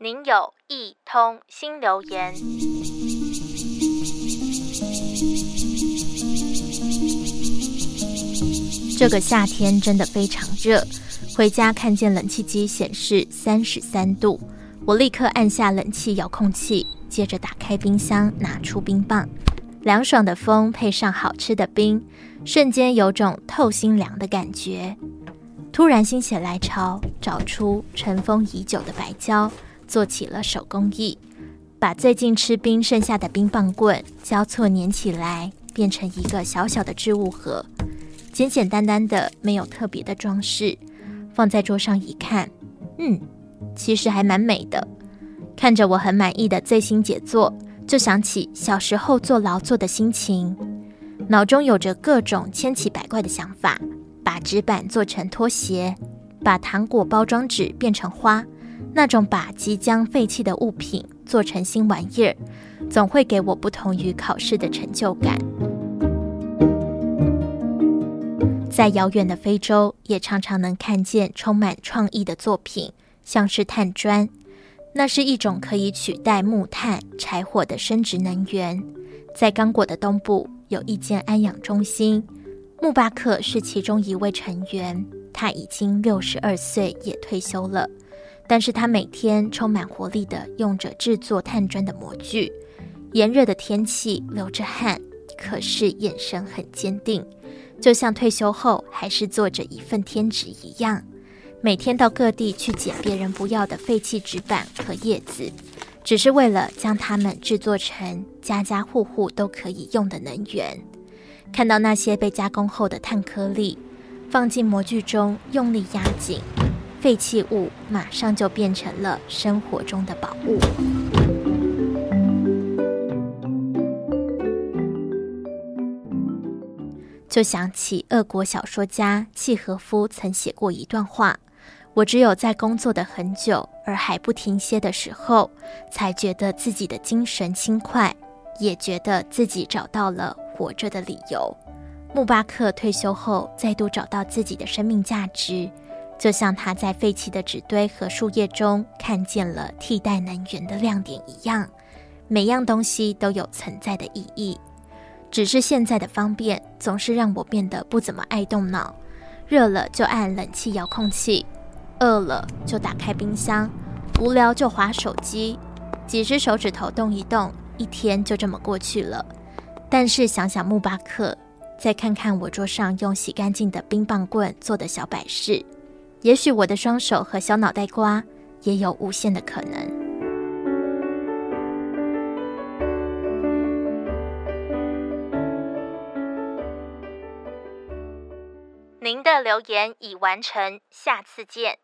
您有一通新留言。这个夏天真的非常热，回家看见冷气机显示三十三度，我立刻按下冷气遥控器，接着打开冰箱，拿出冰棒，凉爽的风配上好吃的冰，瞬间有种透心凉的感觉。突然心血来潮，找出尘封已久的白胶，做起了手工艺，把最近吃冰剩下的冰棒棍交错粘起来，变成一个小小的置物盒。简简单单的，没有特别的装饰，放在桌上一看，嗯，其实还蛮美的。看着我很满意的最新杰作，就想起小时候做劳作的心情，脑中有着各种千奇百怪的想法：把纸板做成拖鞋，把糖果包装纸变成花，那种把即将废弃的物品做成新玩意儿，总会给我不同于考试的成就感。在遥远的非洲，也常常能看见充满创意的作品，像是炭砖。那是一种可以取代木炭、柴火的生质能源。在刚果的东部，有一间安养中心，穆巴克是其中一位成员。他已经六十二岁，也退休了，但是他每天充满活力地用着制作碳砖的模具。炎热的天气，流着汗，可是眼神很坚定。就像退休后还是做着一份天职一样，每天到各地去捡别人不要的废弃纸板和叶子，只是为了将它们制作成家家户户都可以用的能源。看到那些被加工后的碳颗粒，放进模具中，用力压紧，废弃物马上就变成了生活中的宝物。就想起俄国小说家契诃夫曾写过一段话：“我只有在工作的很久而还不停歇的时候，才觉得自己的精神轻快，也觉得自己找到了活着的理由。”穆巴克退休后再度找到自己的生命价值，就像他在废弃的纸堆和树叶中看见了替代能源的亮点一样，每样东西都有存在的意义。只是现在的方便总是让我变得不怎么爱动脑，热了就按冷气遥控器，饿了就打开冰箱，无聊就划手机，几只手指头动一动，一天就这么过去了。但是想想穆巴克，再看看我桌上用洗干净的冰棒棍做的小摆饰，也许我的双手和小脑袋瓜也有无限的可能。您的留言已完成，下次见。